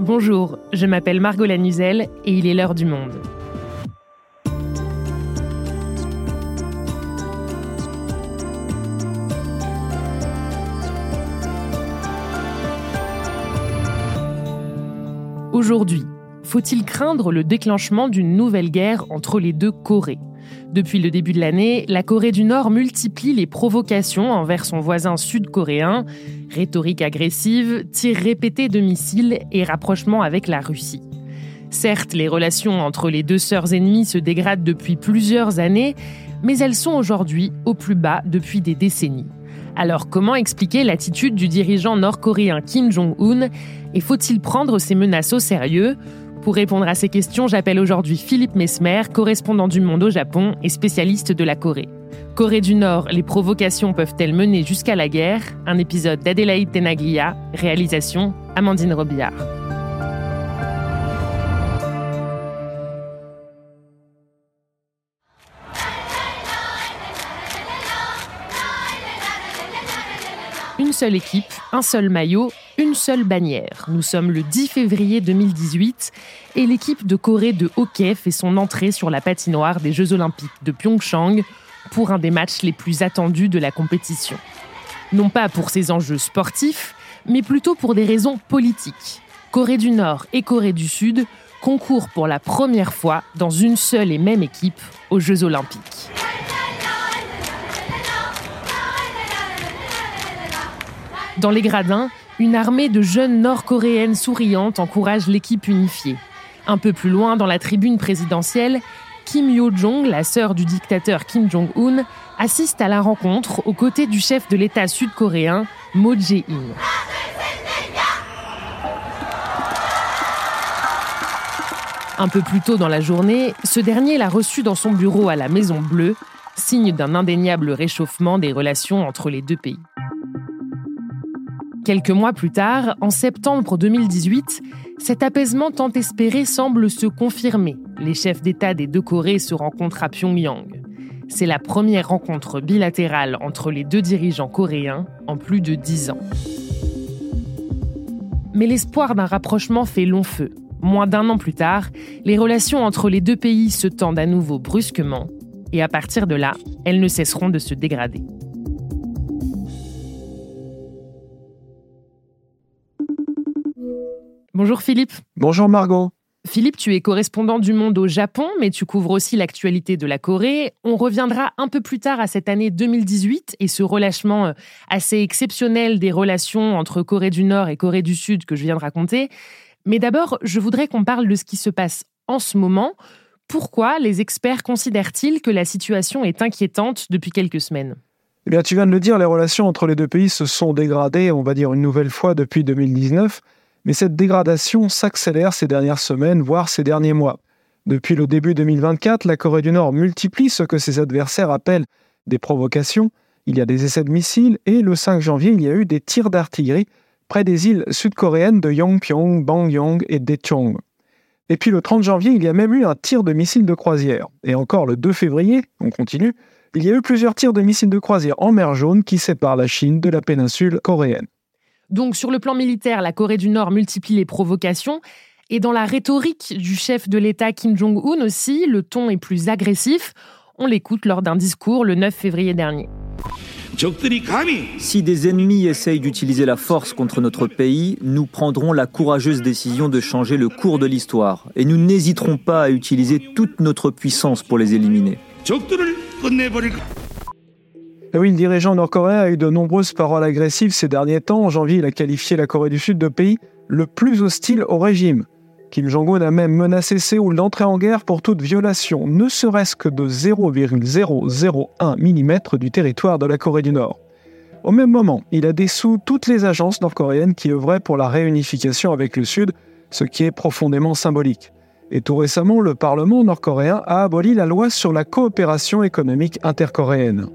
Bonjour, je m'appelle Margot Lanuzel et il est l'heure du monde. Aujourd'hui, faut-il craindre le déclenchement d'une nouvelle guerre entre les deux Corées? Depuis le début de l'année, la Corée du Nord multiplie les provocations envers son voisin sud-coréen, rhétorique agressive, tirs répétés de missiles et rapprochement avec la Russie. Certes, les relations entre les deux sœurs ennemies se dégradent depuis plusieurs années, mais elles sont aujourd'hui au plus bas depuis des décennies. Alors comment expliquer l'attitude du dirigeant nord-coréen Kim Jong-un? Et faut-il prendre ces menaces au sérieux? Pour répondre à ces questions, j'appelle aujourd'hui Philippe Mesmer, correspondant du Monde au Japon et spécialiste de la Corée. Corée du Nord, les provocations peuvent-elles mener jusqu'à la guerre? Un épisode d'Adélaïde Tenaglia, réalisation Amandine Robillard. Seule équipe, un seul maillot, une seule bannière. Nous sommes le 10 février 2018 et l'équipe de Corée de hockey fait son entrée sur la patinoire des Jeux olympiques de Pyeongchang pour un des matchs les plus attendus de la compétition. Non pas pour ses enjeux sportifs, mais plutôt pour des raisons politiques. Corée du Nord et Corée du Sud concourent pour la première fois dans une seule et même équipe aux Jeux olympiques. Dans les gradins, une armée de jeunes nord-coréennes souriantes encourage l'équipe unifiée. Un peu plus loin, dans la tribune présidentielle, Kim Yo-jong, la sœur du dictateur Kim Jong-un, assiste à la rencontre aux côtés du chef de l'État sud-coréen, Moon Jae-in. Un peu plus tôt dans la journée, ce dernier l'a reçu dans son bureau à la Maison Bleue, signe d'un indéniable réchauffement des relations entre les deux pays. Quelques mois plus tard, en septembre 2018, cet apaisement tant espéré semble se confirmer. Les chefs d'État des deux Corées se rencontrent à Pyongyang. C'est la première rencontre bilatérale entre les deux dirigeants coréens en plus de dix ans. Mais l'espoir d'un rapprochement fait long feu. Moins d'un an plus tard, les relations entre les deux pays se tendent à nouveau brusquement, et à partir de là, elles ne cesseront de se dégrader. Bonjour Philippe. Bonjour Margot. Philippe, tu es correspondant du Monde au Japon, mais tu couvres aussi l'actualité de la Corée. On reviendra un peu plus tard à cette année 2018 et ce relâchement euh, assez exceptionnel des relations entre Corée du Nord et Corée du Sud que je viens de raconter. Mais d'abord, je voudrais qu'on parle de ce qui se passe en ce moment. Pourquoi les experts considèrent-ils que la situation est inquiétante depuis quelques semaines? Eh bien, tu viens de le dire, les relations entre les deux pays se sont dégradées, on va dire une nouvelle fois depuis 2019. Mais cette dégradation s'accélère ces dernières semaines, voire ces derniers mois. Depuis le début 2024, la Corée du Nord multiplie ce que ses adversaires appellent des provocations. Il y a des essais de missiles et le 5 janvier, il y a eu des tirs d'artillerie près des îles sud-coréennes de Yongpyong, Bangyong et Daecheong. Et puis le 30 janvier, il y a même eu un tir de missiles de croisière. Et encore le 2 février, on continue, il y a eu plusieurs tirs de missiles de croisière en mer Jaune qui séparent la Chine de la péninsule coréenne. Donc sur le plan militaire, la Corée du Nord multiplie les provocations. Et dans la rhétorique du chef de l'État Kim Jong-un aussi, le ton est plus agressif. On l'écoute lors d'un discours le 9 février dernier. Si des ennemis essayent d'utiliser la force contre notre pays, nous prendrons la courageuse décision de changer le cours de l'histoire et nous n'hésiterons pas à utiliser toute notre puissance pour les éliminer. Ah oui, le dirigeant nord-coréen a eu de nombreuses paroles agressives ces derniers temps. En janvier, il a qualifié la Corée du Sud de pays le plus hostile au régime. Kim Jong-un a même menacé Séoul d'entrer en guerre pour toute violation, ne serait-ce que de 0,001 mm du territoire de la Corée du Nord. Au même moment, il a dessous toutes les agences nord-coréennes qui œuvraient pour la réunification avec le Sud, ce qui est profondément symbolique. Et tout récemment, le Parlement nord-coréen a aboli la loi sur la coopération économique intercoréenne.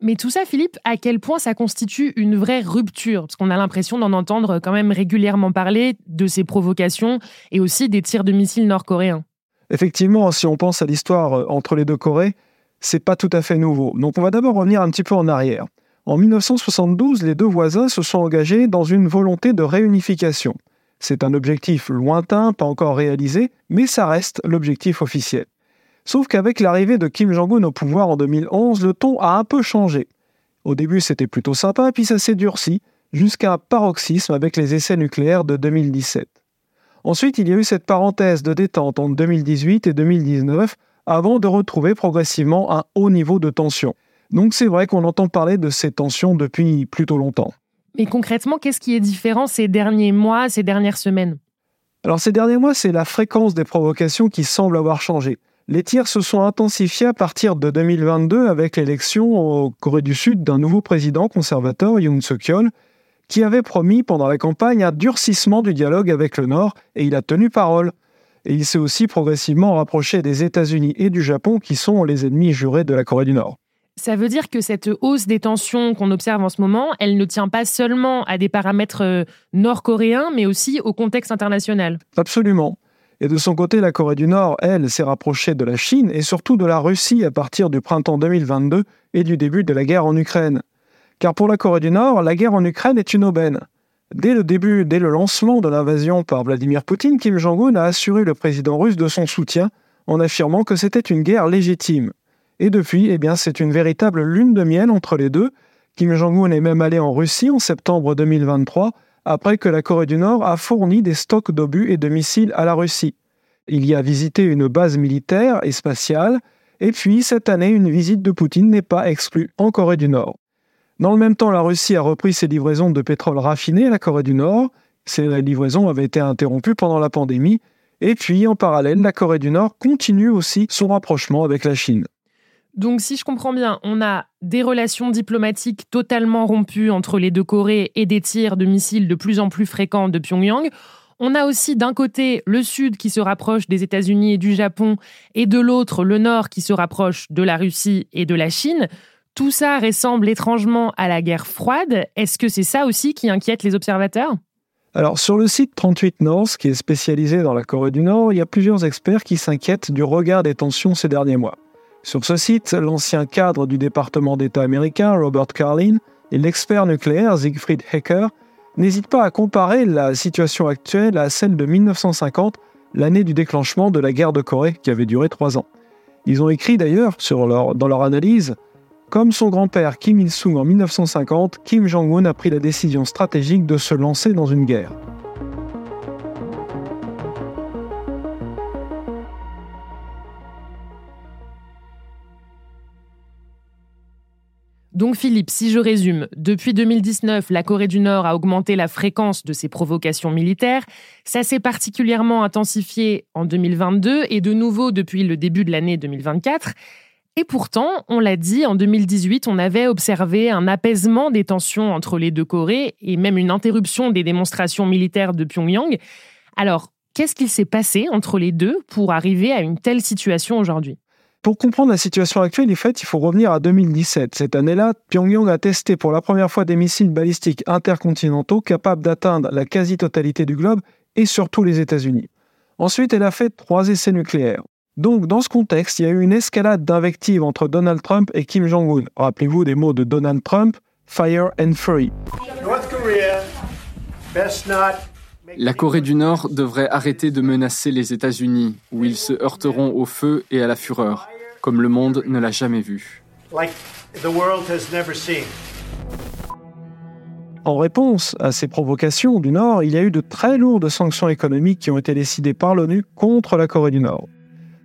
Mais tout ça, Philippe, à quel point ça constitue une vraie rupture? Parce qu'on a l'impression d'en entendre quand même régulièrement parler de ces provocations et aussi des tirs de missiles nord-coréens. Effectivement, si on pense à l'histoire euh, entre les deux Corées, c'est pas tout à fait nouveau. Donc on va d'abord revenir un petit peu en arrière. En 1972, les deux voisins se sont engagés dans une volonté de réunification. C'est un objectif lointain, pas encore réalisé, mais ça reste l'objectif officiel. Sauf qu'avec l'arrivée de Kim Jong-un au pouvoir en 2011, le ton a un peu changé. Au début, c'était plutôt sympa, puis ça s'est durci, jusqu'à un paroxysme avec les essais nucléaires de 2017. Ensuite, il y a eu cette parenthèse de détente entre 2018 et 2019 avant de retrouver progressivement un haut niveau de tension. Donc c'est vrai qu'on entend parler de ces tensions depuis plutôt longtemps. Mais concrètement, qu'est-ce qui est différent ces derniers mois, ces dernières semaines? Alors ces derniers mois, c'est la fréquence des provocations qui semble avoir changé. Les tirs se sont intensifiés à partir de 2022 avec l'élection en Corée du Sud d'un nouveau président conservateur, Yoon Suk-yeol, qui avait promis pendant la campagne un durcissement du dialogue avec le Nord, et il a tenu parole. Et il s'est aussi progressivement rapproché des États-Unis et du Japon, qui sont les ennemis jurés de la Corée du Nord. Ça veut dire que cette hausse des tensions qu'on observe en ce moment, elle ne tient pas seulement à des paramètres euh, nord-coréens, mais aussi au contexte international. Absolument. Et de son côté, la Corée du Nord, elle, s'est rapprochée de la Chine et surtout de la Russie à partir du printemps 2022 et du début de la guerre en Ukraine. Car pour la Corée du Nord, la guerre en Ukraine est une aubaine. Dès le début, dès le lancement de l'invasion par Vladimir Poutine, Kim Jong-un a assuré le président russe de son soutien en affirmant que c'était une guerre légitime. Et depuis, eh c'est une véritable lune de miel entre les deux. Kim Jong-un est même allé en Russie en septembre 2023 après que la Corée du Nord a fourni des stocks d'obus et de missiles à la Russie. Il y a visité une base militaire et spatiale, et puis cette année, une visite de Poutine n'est pas exclue en Corée du Nord. Dans le même temps, la Russie a repris ses livraisons de pétrole raffiné à la Corée du Nord. Ces livraisons avaient été interrompues pendant la pandémie. Et puis, en parallèle, la Corée du Nord continue aussi son rapprochement avec la Chine. Donc, si je comprends bien, on a des relations diplomatiques totalement rompues entre les deux Corées et des tirs de missiles de plus en plus fréquents de Pyongyang. On a aussi d'un côté le Sud qui se rapproche des États-Unis et du Japon, et de l'autre le Nord qui se rapproche de la Russie et de la Chine. Tout ça ressemble étrangement à la guerre froide. Est-ce que c'est ça aussi qui inquiète les observateurs? Alors, sur le site 38 North, qui est spécialisé dans la Corée du Nord, il y a plusieurs experts qui s'inquiètent du regard des tensions ces derniers mois. Sur ce site, l'ancien cadre du département d'État américain, Robert Carlin, et l'expert nucléaire Siegfried Hecker n'hésitent pas à comparer la situation actuelle à celle de 1950, l'année du déclenchement de la guerre de Corée qui avait duré trois ans. Ils ont écrit d'ailleurs dans leur analyse comme son grand-père Kim Il-sung en 1950, Kim Jong-un a pris la décision stratégique de se lancer dans une guerre. Donc Philippe, si je résume, depuis 2019, la Corée du Nord a augmenté la fréquence de ses provocations militaires. Ça s'est particulièrement intensifié en 2022 et de nouveau depuis le début de l'année 2024. Et pourtant, on l'a dit, en 2018, on avait observé un apaisement des tensions entre les deux Corées et même une interruption des démonstrations militaires de Pyongyang. Alors, qu'est-ce qu'il s'est passé entre les deux pour arriver à une telle situation aujourd'hui? Pour comprendre la situation actuelle, en fait, il faut revenir à 2017. Cette année-là, Pyongyang a testé pour la première fois des missiles balistiques intercontinentaux capables d'atteindre la quasi-totalité du globe et surtout les États-Unis. Ensuite, elle a fait trois essais nucléaires. Donc, dans ce contexte, il y a eu une escalade d'invectives entre Donald Trump et Kim Jong-un. Rappelez-vous des mots de Donald Trump, Fire and Fury. La Corée du Nord devrait arrêter de menacer les États-Unis, où ils se heurteront au feu et à la fureur, comme le monde ne l'a jamais vu. En réponse à ces provocations du Nord, il y a eu de très lourdes sanctions économiques qui ont été décidées par l'ONU contre la Corée du Nord.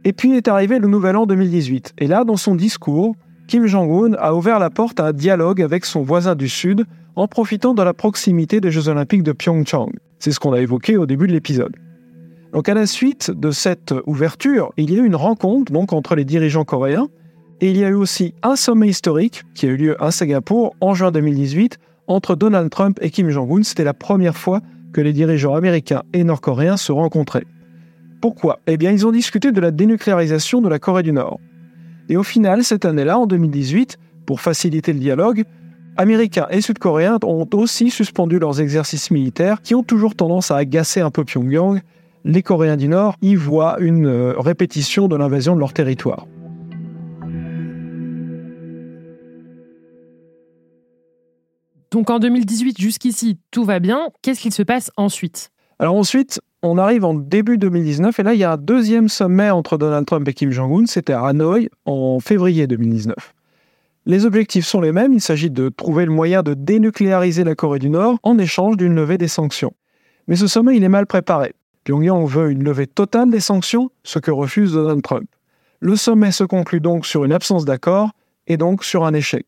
Et puis est arrivé le nouvel an 2018. Et là, dans son discours, Kim Jong-un a ouvert la porte à un dialogue avec son voisin du Sud en profitant de la proximité des Jeux Olympiques de Pyeongchang. C'est ce qu'on a évoqué au début de l'épisode. Donc à la suite de cette ouverture, il y a eu une rencontre donc entre les dirigeants coréens et il y a eu aussi un sommet historique qui a eu lieu à Singapour en juin 2018 entre Donald Trump et Kim Jong-un. C'était la première fois que les dirigeants américains et nord-coréens se rencontraient. Pourquoi? Eh bien, ils ont discuté de la dénucléarisation de la Corée du Nord. Et au final, cette année-là, en 2018, pour faciliter le dialogue, Américains et Sud-Coréens ont aussi suspendu leurs exercices militaires qui ont toujours tendance à agacer un peu Pyongyang les Coréens du Nord y voient une euh, répétition de l'invasion de leur territoire. Donc en 2018, jusqu'ici, tout va bien. Qu'est-ce qu'il se passe ensuite? Alors ensuite, on arrive en début 2019 et là, il y a un deuxième sommet entre Donald Trump et Kim Jong-un. C'était à Hanoï en février 2019. Les objectifs sont les mêmes. Il s'agit de trouver le moyen de dénucléariser la Corée du Nord en échange d'une levée des sanctions. Mais ce sommet, il est mal préparé. Pyongyang veut une levée totale des sanctions, ce que refuse Donald Trump. Le sommet se conclut donc sur une absence d'accord et donc sur un échec.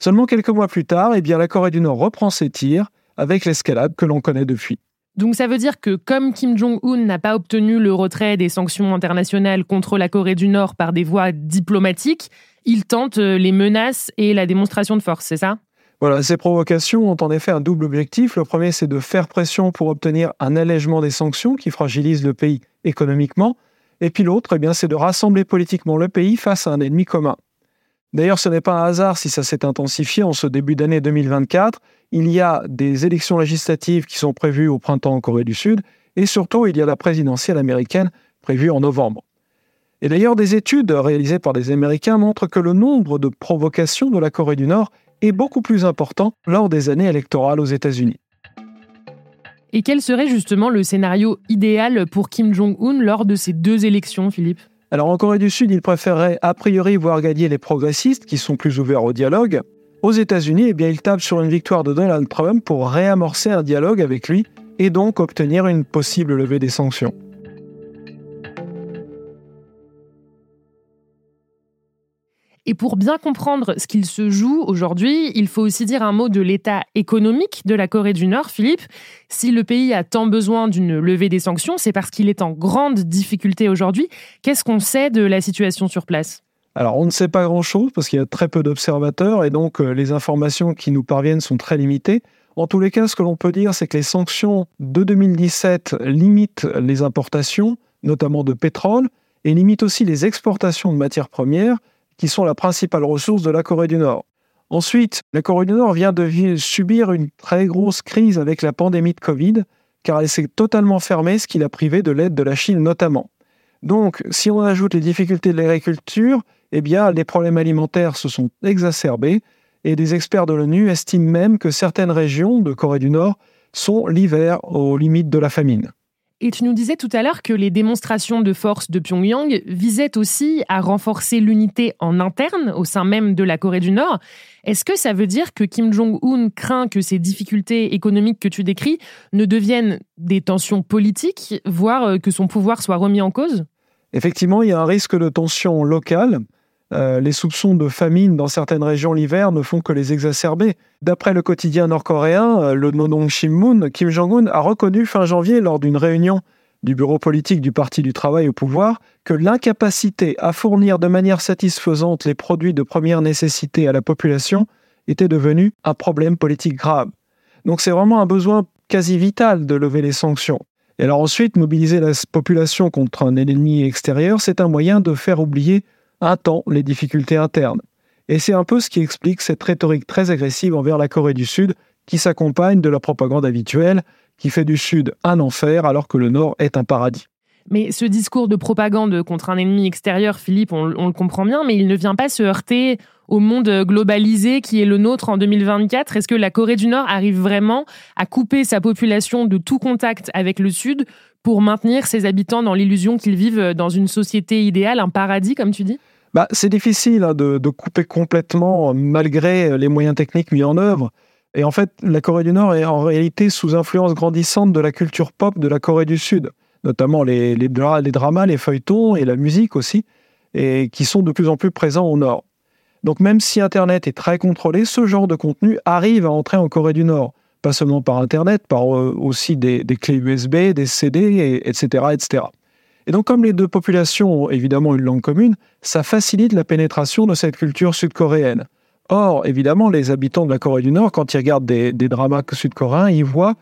Seulement quelques mois plus tard, eh la Corée du Nord reprend ses tirs avec l'escalade que l'on connaît depuis. Donc ça veut dire que comme Kim Jong-un n'a pas obtenu le retrait des sanctions internationales contre la Corée du Nord par des voies diplomatiques, il tente euh, les menaces et la démonstration de force, c'est ça? Voilà, ces provocations ont en effet un double objectif. Le premier, c'est de faire pression pour obtenir un allègement des sanctions qui fragilise le pays économiquement. Et puis l'autre, eh c'est de rassembler politiquement le pays face à un ennemi commun. D'ailleurs, ce n'est pas un hasard si ça s'est intensifié en ce début d'année 2024. Il y a des élections législatives qui sont prévues au printemps en Corée du Sud, et surtout, il y a la présidentielle américaine prévue en novembre. Et d'ailleurs, des études réalisées par des Américains montrent que le nombre de provocations de la Corée du Nord est beaucoup plus important lors des années électorales aux États-Unis. Et quel serait justement le scénario idéal pour Kim Jong-un lors de ces deux élections, Philippe? Alors en Corée du Sud, il préférerait a priori voir gagner les progressistes qui sont plus ouverts au dialogue. Aux États-Unis, eh bien, il tape sur une victoire de Donald Trump pour réamorcer un dialogue avec lui et donc obtenir une possible levée des sanctions. Et pour bien comprendre ce qu'il se joue aujourd'hui, il faut aussi dire un mot de l'état économique de la Corée du Nord. Philippe, si le pays a tant besoin d'une levée des sanctions, c'est parce qu'il est en grande difficulté aujourd'hui. Qu'est-ce qu'on sait de la situation sur place? Alors, on ne sait pas grand-chose parce qu'il y a très peu d'observateurs et donc euh, les informations qui nous parviennent sont très limitées. En tous les cas, ce que l'on peut dire, c'est que les sanctions de 2017 limitent les importations, notamment de pétrole, et limitent aussi les exportations de matières premières, qui sont la principale ressource de la Corée du Nord. Ensuite, la Corée du Nord vient de subir une très grosse crise avec la pandémie de Covid, car elle s'est totalement fermée, ce qui l'a privé de l'aide de la Chine notamment. Donc, si on ajoute les difficultés de l'agriculture, eh les problèmes alimentaires se sont exacerbés, et des experts de l'ONU estiment même que certaines régions de Corée du Nord sont l'hiver aux limites de la famine. Et tu nous disais tout à l'heure que les démonstrations de force de Pyongyang visaient aussi à renforcer l'unité en interne au sein même de la Corée du Nord. Est-ce que ça veut dire que Kim Jong-un craint que ces difficultés économiques que tu décris ne deviennent des tensions politiques, voire euh, que son pouvoir soit remis en cause? Effectivement, il y a un risque de tension locale. Euh, les soupçons de famine dans certaines régions l'hiver ne font que les exacerber. D'après le quotidien nord-coréen, euh, le Nodong Shinmun, Kim Jong-un a reconnu fin janvier lors d'une réunion du bureau politique du Parti du Travail au pouvoir que l'incapacité à fournir de manière satisfaisante les produits de première nécessité à la population était devenue un problème politique grave. Donc c'est vraiment un besoin quasi vital de lever les sanctions. Et alors ensuite, mobiliser la population contre un ennemi extérieur, c'est un moyen de faire oublier un temps les difficultés internes. Et c'est un peu ce qui explique cette rhétorique très agressive envers la Corée du Sud, qui s'accompagne de la propagande habituelle, qui fait du Sud un enfer alors que le Nord est un paradis. Mais ce discours de propagande contre un ennemi extérieur, Philippe, on, le comprend bien, mais il ne vient pas se heurter au monde globalisé qui est le nôtre en 2024 Est-ce que la Corée du Nord arrive vraiment à couper sa population de tout contact avec le Sud pour maintenir ses habitants dans l'illusion qu'ils vivent dans une société idéale, un paradis, comme tu dis? Bah, C'est difficile hein, de, couper complètement malgré les moyens techniques mis en œuvre. Et en fait, la Corée du Nord est en réalité sous influence grandissante de la culture pop de la Corée du Sud, notamment les, les, les dramas, les feuilletons et la musique aussi, et qui sont de plus en plus présents au Nord. Donc même si Internet est très contrôlé, ce genre de contenu arrive à entrer en Corée du Nord pas seulement par Internet, par euh, aussi des, clés USB, des CD, etc., etc. Et donc, comme les deux populations ont évidemment une langue commune, ça facilite la pénétration de cette culture sud-coréenne. Or, évidemment, les habitants de la Corée du Nord, quand ils regardent des, dramas sud-coréens, ils voient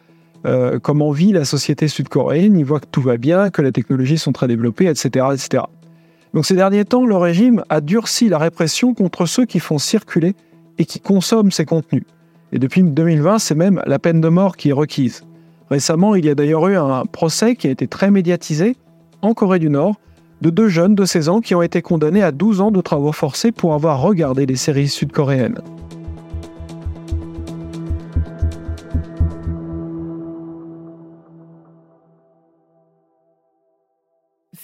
euh, comment vit la société sud-coréenne, ils voient que tout va bien, que les technologies sont très développées, etc., etc. Donc, ces derniers temps, le régime a durci la répression contre ceux qui font circuler et qui consomment ces contenus. Et depuis 2020, c'est même la peine de mort qui est requise. Récemment, il y a d'ailleurs eu un procès qui a été très médiatisé en Corée du Nord de deux jeunes de 16 ans qui ont été condamnés à 12 ans de travaux forcés pour avoir regardé des séries sud-coréennes.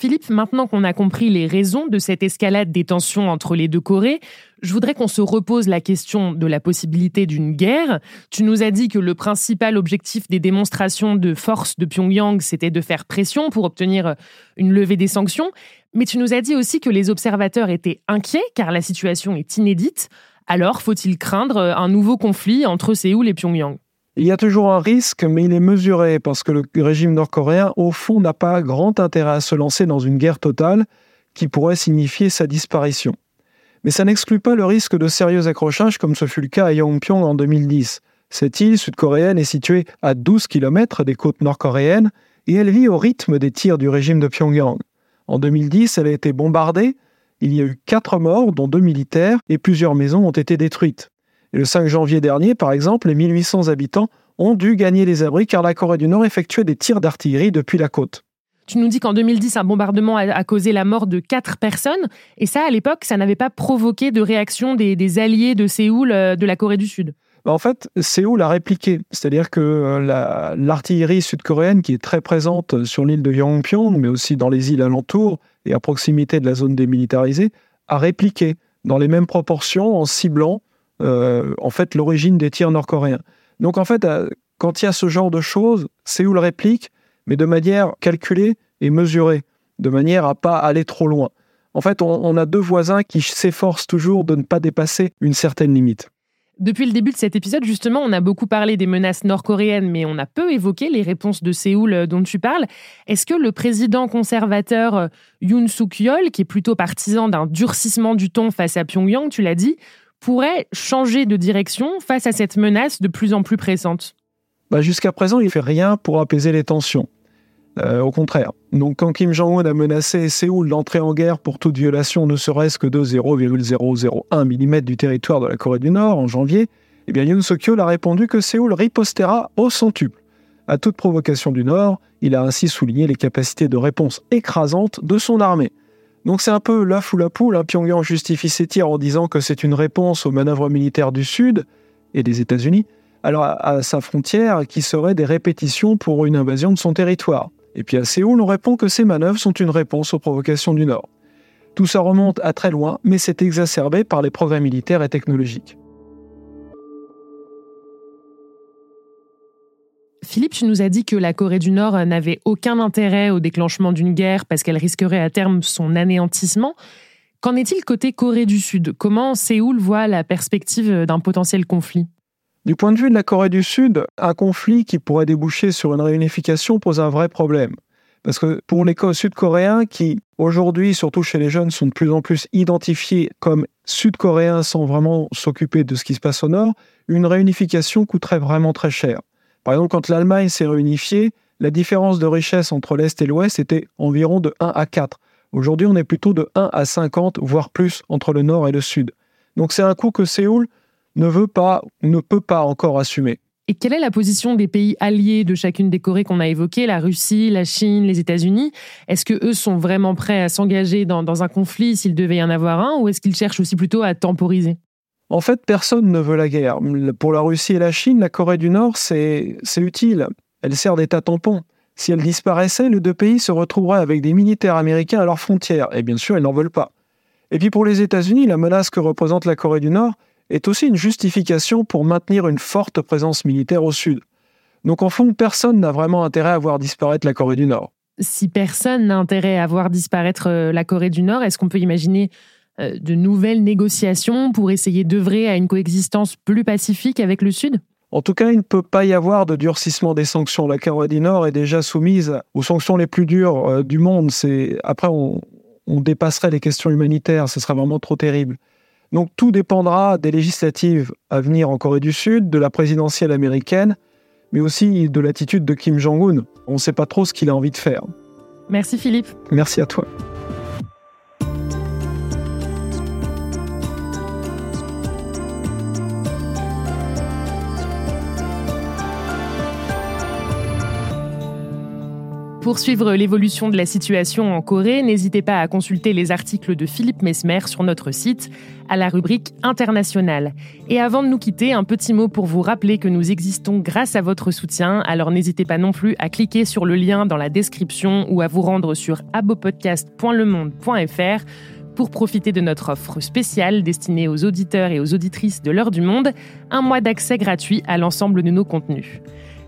Philippe, maintenant qu'on a compris les raisons de cette escalade des tensions entre les deux Corées, je voudrais qu'on se repose la question de la possibilité d'une guerre. Tu nous as dit que le principal objectif des démonstrations de force de Pyongyang, c'était de faire pression pour obtenir une levée des sanctions. Mais tu nous as dit aussi que les observateurs étaient inquiets car la situation est inédite. Alors, faut-il craindre un nouveau conflit entre Séoul et Pyongyang? Il y a toujours un risque, mais il est mesuré parce que le régime nord-coréen, au fond, n'a pas grand intérêt à se lancer dans une guerre totale qui pourrait signifier sa disparition. Mais ça n'exclut pas le risque de sérieux accrochages comme ce fut le cas à Yongpyong en 2010. Cette île sud-coréenne est située à 12 km des côtes nord-coréennes et elle vit au rythme des tirs du régime de Pyongyang. En 2010, elle a été bombardée, il y a eu quatre morts, dont deux militaires, et plusieurs maisons ont été détruites. Et le 5 janvier dernier, par exemple, les 1800 habitants ont dû gagner les abris car la Corée du Nord effectuait des tirs d'artillerie depuis la côte. Tu nous dis qu'en 2010, un bombardement a, causé la mort de quatre personnes. Et ça, à l'époque, ça n'avait pas provoqué de réaction des, alliés de Séoul euh, de la Corée du Sud. Bah, en fait, Séoul a répliqué. C'est-à-dire que euh, l'artillerie sud-coréenne, qui est très présente sur l'île de Yongpyong, mais aussi dans les îles alentours et à proximité de la zone démilitarisée, a répliqué dans les mêmes proportions en ciblant euh, en fait l'origine des tirs nord-coréens. Donc en fait, euh, quand il y a ce genre de choses, Séoul réplique, mais de manière calculée et mesurée, de manière à pas aller trop loin. En fait, on a deux voisins qui s'efforcent toujours de ne pas dépasser une certaine limite. Depuis le début de cet épisode, justement, on a beaucoup parlé des menaces nord-coréennes, mais on a peu évoqué les réponses de Séoul euh, dont tu parles. Est-ce que le président conservateur Yoon Suk-yeol, qui est plutôt partisan d'un durcissement du ton face à Pyongyang, tu l'as dit, pourrait changer de direction face à cette menace de plus en plus pressante bah Jusqu'à présent, il ne fait rien pour apaiser les tensions. Euh, au contraire. Donc, quand Kim Jong-un a menacé Séoul d'entrer en guerre pour toute violation ne serait-ce que de 0,001 mm du territoire de la Corée du Nord en janvier, eh bien Yoon Suk-yeol a répondu que Séoul ripostera au centuple. À toute provocation du Nord, il a ainsi souligné les capacités de réponse écrasantes de son armée. Donc c'est un peu l'œuf ou la poule. Hein. Pyongyang justifie ses tirs en disant que c'est une réponse aux manœuvres militaires du Sud et des États-Unis, alors à, sa frontière qui seraient des répétitions pour une invasion de son territoire. Et puis à Séoul, on répond que ces manœuvres sont une réponse aux provocations du Nord. Tout ça remonte à très loin, mais c'est exacerbé par les progrès militaires et technologiques. Philippe, tu nous as dit que la Corée du Nord n'avait aucun intérêt au déclenchement d'une guerre parce qu'elle risquerait à terme son anéantissement. Qu'en est-il côté Corée du Sud? Comment Séoul voit la perspective d'un potentiel conflit? Du point de vue de la Corée du Sud, un conflit qui pourrait déboucher sur une réunification pose un vrai problème. Parce que pour les sud-coréens qui, aujourd'hui, surtout chez les jeunes, sont de plus en plus identifiés comme sud-coréens sans vraiment s'occuper de ce qui se passe au nord, une réunification coûterait vraiment très cher. Par exemple, quand l'Allemagne s'est réunifiée, la différence de richesse entre l'Est et l'Ouest était environ de 1 à 4. Aujourd'hui, on est plutôt de 1 à 50, voire plus, entre le Nord et le Sud. Donc c'est un coût que Séoul ne veut pas, ne peut pas encore assumer. Et quelle est la position des pays alliés de chacune des Corées qu'on a évoquées, la Russie, la Chine, les États-Unis? Est-ce que eux sont vraiment prêts à s'engager dans, dans un conflit s'il devait y en avoir un, ou est-ce qu'ils cherchent aussi plutôt à temporiser? En fait, personne ne veut la guerre. Pour la Russie et la Chine, la Corée du Nord, c'est utile. Elle sert d'état tampon. Si elle disparaissait, les deux pays se retrouveraient avec des militaires américains à leurs frontières. Et bien sûr, ils n'en veulent pas. Et puis pour les États-Unis, la menace que représente la Corée du Nord est aussi une justification pour maintenir une forte présence militaire au sud. Donc en fond, personne n'a vraiment intérêt à voir disparaître la Corée du Nord. Si personne n'a intérêt à voir disparaître euh, la Corée du Nord, est-ce qu'on peut imaginer de nouvelles négociations pour essayer d'œuvrer à une coexistence plus pacifique avec le Sud? En tout cas, il ne peut pas y avoir de durcissement des sanctions. La Corée du Nord est déjà soumise aux sanctions les plus dures euh, du monde. après on, dépasserait les questions humanitaires, ce serait vraiment trop terrible. Donc tout dépendra des législatives à venir en Corée du Sud, de la présidentielle américaine, mais aussi de l'attitude de Kim Jong-un. On ne sait pas trop ce qu'il a envie de faire. Merci Philippe. Merci à toi. Pour suivre l'évolution de la situation en Corée, n'hésitez pas à consulter les articles de Philippe Mesmer sur notre site à la rubrique internationale. Et avant de nous quitter, un petit mot pour vous rappeler que nous existons grâce à votre soutien, alors n'hésitez pas non plus à cliquer sur le lien dans la description ou à vous rendre sur abopodcast.lemonde.fr pour profiter de notre offre spéciale destinée aux auditeurs et aux auditrices de l'heure du monde, un mois d'accès gratuit à l'ensemble de nos contenus.